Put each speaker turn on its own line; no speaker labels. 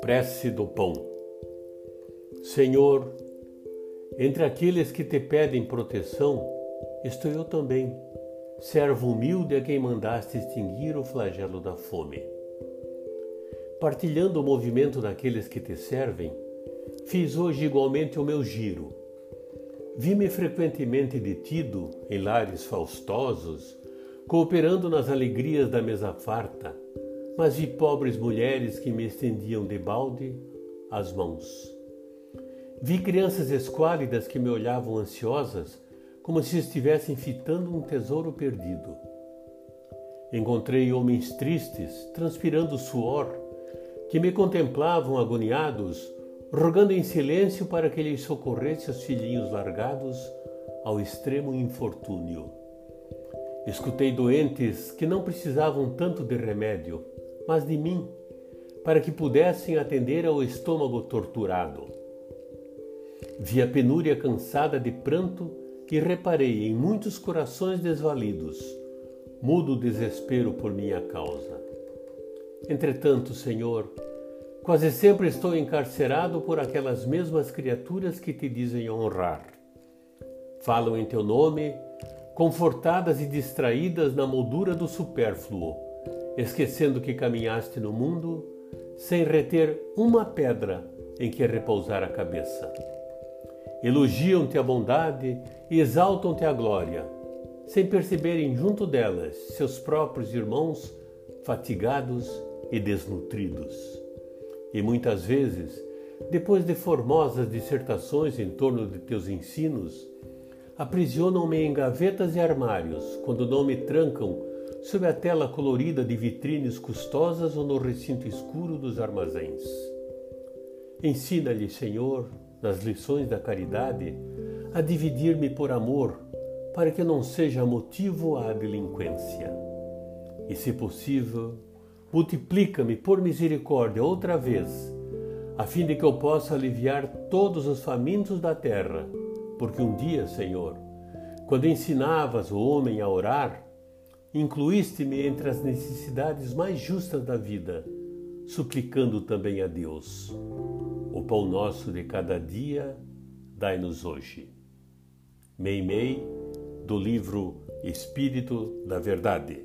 Prece do Pão Senhor, entre aqueles que te pedem proteção, estou eu também, servo humilde a quem mandaste extinguir o flagelo da fome. Partilhando o movimento daqueles que te servem, fiz hoje igualmente o meu giro. Vi-me frequentemente detido em lares faustosos, cooperando nas alegrias da mesa farta, mas vi pobres mulheres que me estendiam de balde as mãos. Vi crianças esquálidas que me olhavam ansiosas, como se estivessem fitando um tesouro perdido. Encontrei homens tristes, transpirando suor, que me contemplavam agoniados, rogando em silêncio para que lhes socorresse os filhinhos largados ao extremo infortúnio. Escutei doentes que não precisavam tanto de remédio, mas de mim, para que pudessem atender ao estômago torturado. Vi a penúria cansada de pranto e reparei em muitos corações desvalidos, mudo desespero por minha causa. Entretanto, Senhor, quase sempre estou encarcerado por aquelas mesmas criaturas que te dizem honrar. Falam em teu nome, confortadas e distraídas na moldura do supérfluo esquecendo que caminhaste no mundo sem reter uma pedra em que repousar a cabeça. Elogiam-te a bondade e exaltam-te a glória, sem perceberem junto delas seus próprios irmãos fatigados e desnutridos. E muitas vezes, depois de formosas dissertações em torno de teus ensinos, aprisionam-me em gavetas e armários quando não me trancam sob a tela colorida de vitrines custosas ou no recinto escuro dos armazéns. Ensina-lhe, Senhor, nas lições da caridade, a dividir-me por amor, para que não seja motivo à delinquência. E, se possível, multiplica-me por misericórdia outra vez, a fim de que eu possa aliviar todos os famintos da terra, porque um dia, Senhor, quando ensinavas o homem a orar, incluíste-me entre as necessidades mais justas da vida, suplicando também a Deus. O pão nosso de cada dia, dai-nos hoje. Meimei, do livro Espírito da Verdade.